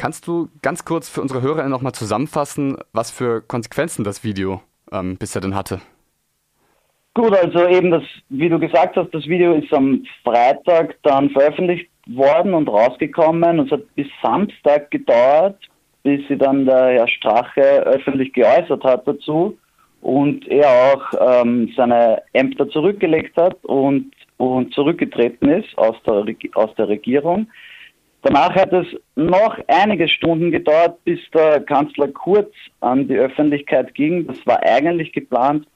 Kannst du ganz kurz für unsere Hörer nochmal zusammenfassen, was für Konsequenzen das Video ähm, bisher denn hatte? Gut, also eben das, wie du gesagt hast, das Video ist am Freitag dann veröffentlicht worden und rausgekommen es hat bis Samstag gedauert, bis sie dann der Herr Strache öffentlich geäußert hat dazu und er auch ähm, seine Ämter zurückgelegt hat und, und zurückgetreten ist aus der, aus der Regierung. Danach hat es noch einige Stunden gedauert, bis der Kanzler Kurz an die Öffentlichkeit ging. Das war eigentlich geplant,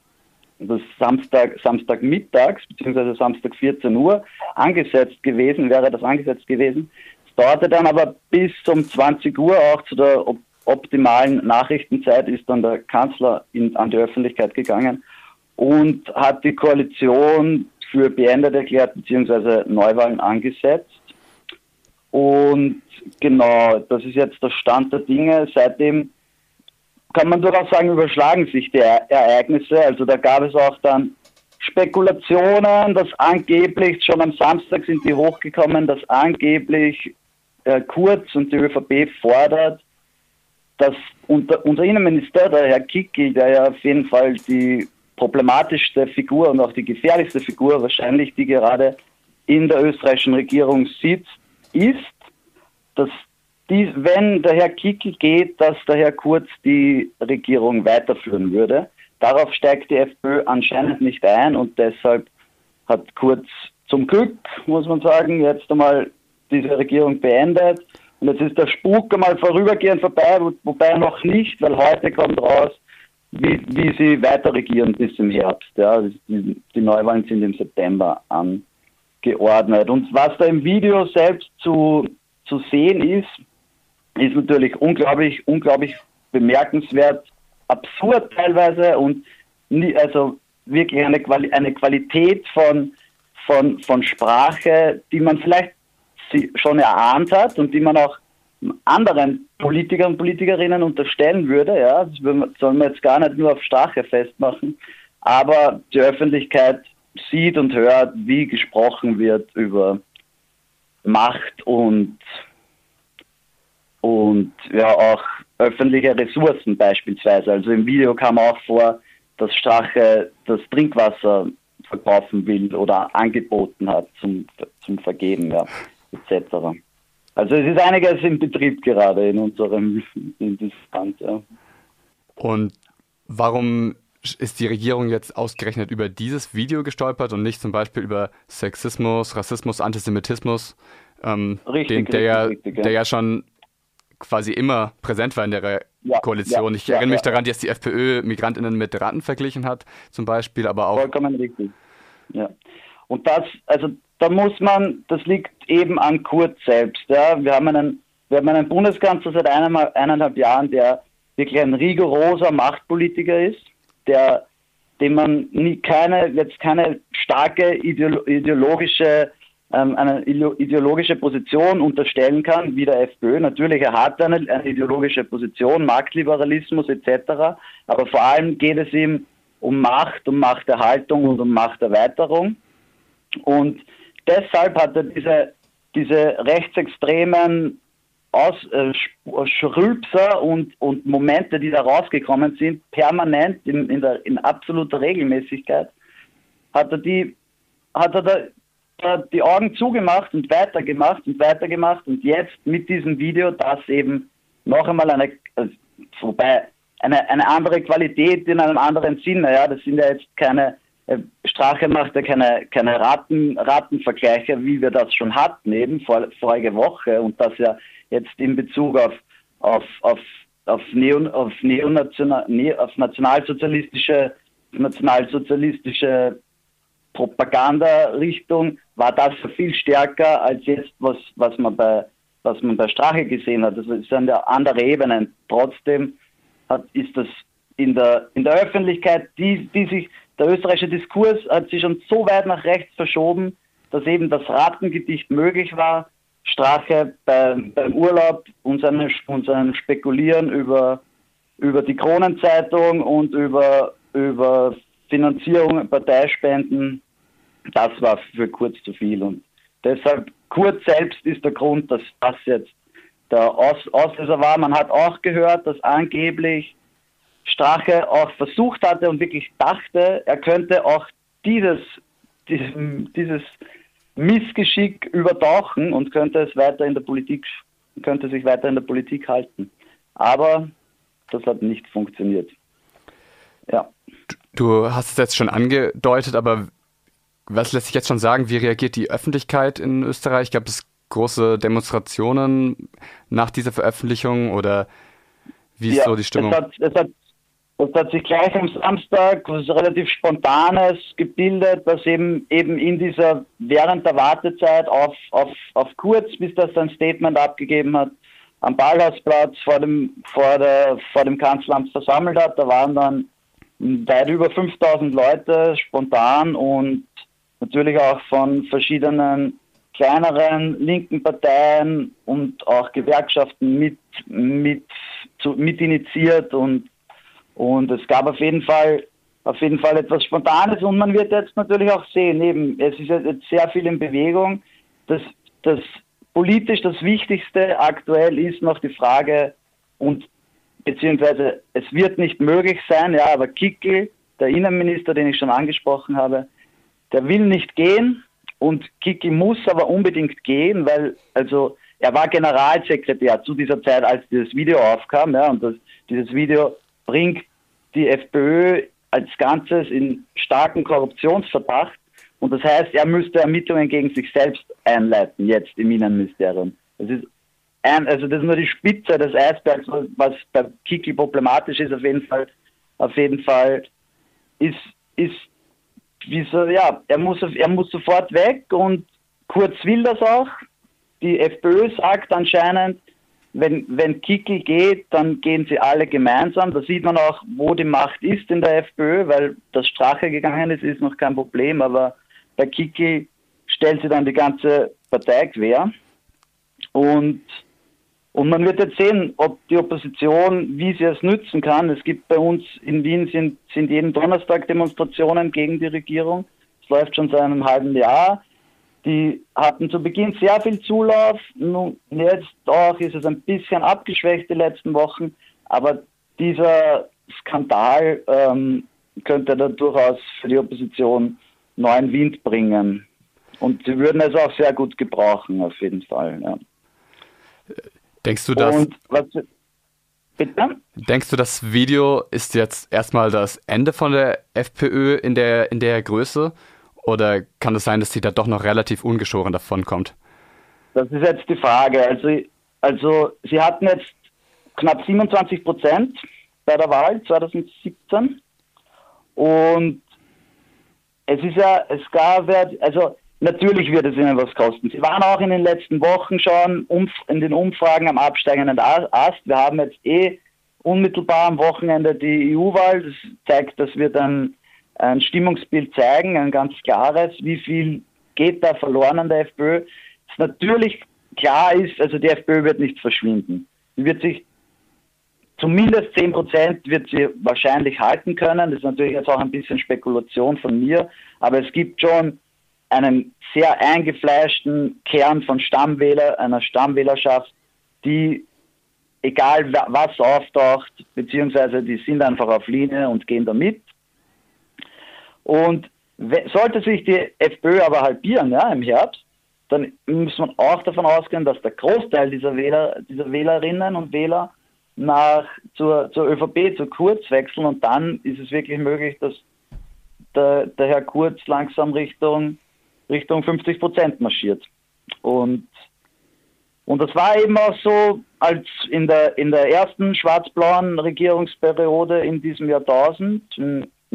das Samstag, Samstagmittags bzw. Samstag 14 Uhr angesetzt gewesen, wäre das angesetzt gewesen. Es dauerte dann aber bis um 20 Uhr auch zu der op optimalen Nachrichtenzeit ist dann der Kanzler in, an die Öffentlichkeit gegangen und hat die Koalition für beendet erklärt bzw. Neuwahlen angesetzt. Und genau, das ist jetzt der Stand der Dinge. Seitdem kann man durchaus sagen, überschlagen sich die Ereignisse. Also da gab es auch dann Spekulationen, dass angeblich schon am Samstag sind die hochgekommen, dass angeblich äh, Kurz und die ÖVP fordert, dass unter, unser Innenminister, der Herr Kickel, der ja auf jeden Fall die problematischste Figur und auch die gefährlichste Figur wahrscheinlich, die gerade in der österreichischen Regierung sitzt, ist, dass dies, wenn der Herr Kickel geht, dass der Herr Kurz die Regierung weiterführen würde. Darauf steigt die FPÖ anscheinend nicht ein und deshalb hat Kurz zum Glück, muss man sagen, jetzt einmal diese Regierung beendet. Und jetzt ist der Spuk einmal vorübergehend vorbei, wobei noch nicht, weil heute kommt raus, wie, wie sie weiter regieren bis im Herbst. Ja. Die, die Neuwahlen sind im September an geordnet. Und was da im Video selbst zu, zu sehen ist, ist natürlich unglaublich, unglaublich bemerkenswert, absurd teilweise und nie, also wirklich eine, Quali eine Qualität von, von, von Sprache, die man vielleicht schon erahnt hat und die man auch anderen Politikern und Politikerinnen unterstellen würde. Ja, das soll man jetzt gar nicht nur auf Sprache festmachen, aber die Öffentlichkeit sieht und hört, wie gesprochen wird über Macht und, und ja auch öffentliche Ressourcen beispielsweise. Also im Video kam auch vor, dass Strache das Trinkwasser verkaufen will oder angeboten hat zum, zum Vergeben, ja, etc. Also es ist einiges im Betrieb gerade in unserem in Land, ja. Und warum ist die Regierung jetzt ausgerechnet über dieses Video gestolpert und nicht zum Beispiel über Sexismus, Rassismus, Antisemitismus, ähm, richtig, den, der, richtig, ja, richtig, ja. der ja schon quasi immer präsent war in der ja, Koalition. Ich erinnere mich daran, dass die FPÖ Migrantinnen mit Ratten verglichen hat, zum Beispiel, aber auch. Vollkommen richtig. Ja. Und das, also da muss man, das liegt eben an Kurz selbst. Ja. Wir haben einen, wir haben einen Bundeskanzler seit eineinhalb Jahren, der wirklich ein rigoroser Machtpolitiker ist der, dem man nie keine, jetzt keine starke ideologische, ähm, eine ideologische Position unterstellen kann, wie der FPÖ. Natürlich, er hat eine, eine ideologische Position, Marktliberalismus etc. Aber vor allem geht es ihm um Macht, um Machterhaltung und um Machterweiterung. Und deshalb hat er diese, diese rechtsextremen aus, äh, Schrülpser und, und Momente, die da rausgekommen sind, permanent in, in, der, in absoluter Regelmäßigkeit, hat er die, hat er da, da die Augen zugemacht und weitergemacht und weitergemacht und jetzt mit diesem Video das eben noch einmal eine, also, wobei eine, eine andere Qualität in einem anderen Sinne, ja, das sind ja jetzt keine, äh, Strache macht ja keine, keine Raten, Ratenvergleiche, wie wir das schon hatten, eben vor, vorige Woche und das ja jetzt in Bezug auf, auf, auf, auf, Neo, auf, Neonational, ne, auf nationalsozialistische, nationalsozialistische Propaganda-Richtung war das viel stärker als jetzt, was, was man bei was man bei Strache gesehen hat. Das sind ja andere Ebenen. Trotzdem hat, ist das in der, in der Öffentlichkeit, die, die sich, der österreichische Diskurs hat sich schon so weit nach rechts verschoben, dass eben das Ratengedicht möglich war, Strache beim, beim Urlaub und seinem, und seinem Spekulieren über, über die Kronenzeitung und über, über Finanzierung, Parteispenden, das war für Kurz zu viel. Und deshalb, Kurz selbst ist der Grund, dass das jetzt der Aus Auslöser war. Man hat auch gehört, dass angeblich Strache auch versucht hatte und wirklich dachte, er könnte auch dieses, dieses, dieses Missgeschick übertauchen und könnte es weiter in der Politik, könnte sich weiter in der Politik halten. Aber das hat nicht funktioniert. Ja. Du hast es jetzt schon angedeutet, aber was lässt sich jetzt schon sagen? Wie reagiert die Öffentlichkeit in Österreich? Gab es große Demonstrationen nach dieser Veröffentlichung oder wie ist ja, so die Stimmung? Es hat, es hat es hat sich gleich am Samstag was relativ Spontanes gebildet, was eben eben in dieser während der Wartezeit auf, auf, auf Kurz, bis das sein Statement abgegeben hat, am Ballhausplatz vor dem, vor, der, vor dem Kanzleramt versammelt hat. Da waren dann weit über 5000 Leute spontan und natürlich auch von verschiedenen kleineren linken Parteien und auch Gewerkschaften mit, mit, zu, mit initiiert und und es gab auf jeden Fall auf jeden Fall etwas Spontanes und man wird jetzt natürlich auch sehen, eben, es ist jetzt sehr viel in Bewegung. Das, das politisch das Wichtigste aktuell ist noch die Frage und beziehungsweise es wird nicht möglich sein, ja, aber Kickel, der Innenminister, den ich schon angesprochen habe, der will nicht gehen und Kickel muss aber unbedingt gehen, weil also er war Generalsekretär zu dieser Zeit, als dieses Video aufkam, ja, und das, dieses Video bringt die FPÖ als Ganzes in starken Korruptionsverdacht. Und das heißt, er müsste Ermittlungen gegen sich selbst einleiten, jetzt im Innenministerium. Das ist ein, also das ist nur die Spitze des Eisbergs, was bei Kickel problematisch ist, auf jeden Fall, auf jeden Fall ist, ist, wie so, ja, er muss, er muss sofort weg und Kurz will das auch. Die FPÖ sagt anscheinend, wenn, wenn Kickel geht, dann gehen sie alle gemeinsam. Da sieht man auch, wo die Macht ist in der FPÖ, weil das Strache gegangen ist, ist noch kein Problem, aber bei Kickel stellt sie dann die ganze Partei quer. Und, und man wird jetzt sehen, ob die Opposition, wie sie es nützen kann. Es gibt bei uns in Wien sind, sind jeden Donnerstag Demonstrationen gegen die Regierung. Es läuft schon seit einem halben Jahr. Die hatten zu Beginn sehr viel Zulauf. Nun, jetzt auch ist es ein bisschen abgeschwächt die letzten Wochen. Aber dieser Skandal ähm, könnte da durchaus für die Opposition neuen Wind bringen. Und sie würden es auch sehr gut gebrauchen, auf jeden Fall. Ja. Denkst du, dass. Was, bitte? Denkst du, das Video ist jetzt erstmal das Ende von der FPÖ in der, in der Größe? Oder kann es sein, dass sie da doch noch relativ ungeschoren davon kommt? Das ist jetzt die Frage. Also, also sie hatten jetzt knapp 27 Prozent bei der Wahl 2017 und es ist ja, es gab, also natürlich wird es ihnen was kosten. Sie waren auch in den letzten Wochen schon in den Umfragen am absteigenden Ast. Wir haben jetzt eh unmittelbar am Wochenende die EU-Wahl. Das zeigt, dass wir dann ein Stimmungsbild zeigen, ein ganz klares, wie viel geht da verloren an der FPÖ. Es natürlich klar ist, also die FPÖ wird nicht verschwinden. Sie wird sich zumindest 10 Prozent wird sie wahrscheinlich halten können. Das ist natürlich jetzt auch ein bisschen Spekulation von mir, aber es gibt schon einen sehr eingefleischten Kern von Stammwähler, einer Stammwählerschaft, die egal was auftaucht, beziehungsweise die sind einfach auf Linie und gehen da mit. Und sollte sich die FPÖ aber halbieren ja, im Herbst, dann muss man auch davon ausgehen, dass der Großteil dieser Wähler, dieser Wählerinnen und Wähler nach zur, zur ÖVP, zu Kurz wechseln und dann ist es wirklich möglich, dass der, der Herr Kurz langsam Richtung, Richtung 50 Prozent marschiert. Und, und das war eben auch so, als in der, in der ersten schwarz-blauen Regierungsperiode in diesem Jahrtausend,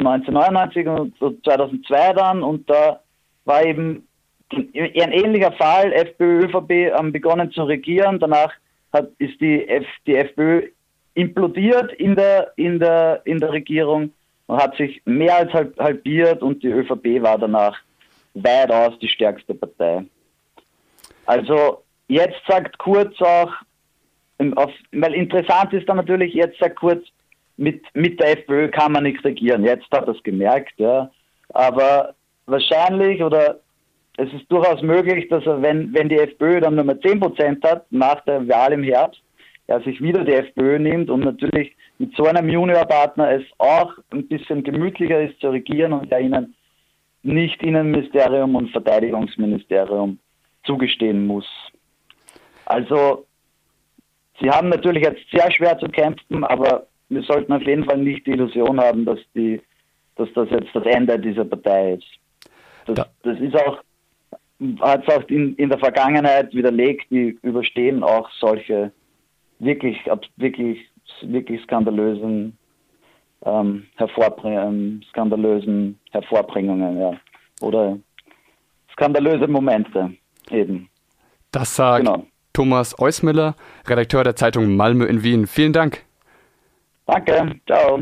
1999 und 2002 dann. Und da war eben ein ähnlicher Fall, FPÖ, ÖVP haben begonnen zu regieren, danach hat, ist die, F, die FPÖ implodiert in der, in, der, in der Regierung und hat sich mehr als halbiert. Und die ÖVP war danach weitaus die stärkste Partei. Also jetzt sagt Kurz auch, weil interessant ist dann natürlich, jetzt sagt Kurz, mit, mit der FPÖ kann man nichts regieren. Jetzt hat er es gemerkt, ja. Aber wahrscheinlich oder es ist durchaus möglich, dass er, wenn, wenn die FPÖ dann nur mehr 10% hat, nach der Wahl im Herbst, er sich wieder die FPÖ nimmt und natürlich mit so einem Juniorpartner es auch ein bisschen gemütlicher ist zu regieren und er ihnen nicht Innenministerium und Verteidigungsministerium zugestehen muss. Also, sie haben natürlich jetzt sehr schwer zu kämpfen, aber wir sollten auf jeden Fall nicht die Illusion haben, dass, die, dass das jetzt das Ende dieser Partei ist. Das, das ist auch, hat es auch in, in der Vergangenheit widerlegt, die überstehen auch solche wirklich, wirklich, wirklich skandalösen ähm, hervorbringen, skandalösen Hervorbringungen, ja. Oder skandalöse Momente eben. Das sagt genau. Thomas Eusmiller, Redakteur der Zeitung Malmö in Wien. Vielen Dank. Danke, ciao.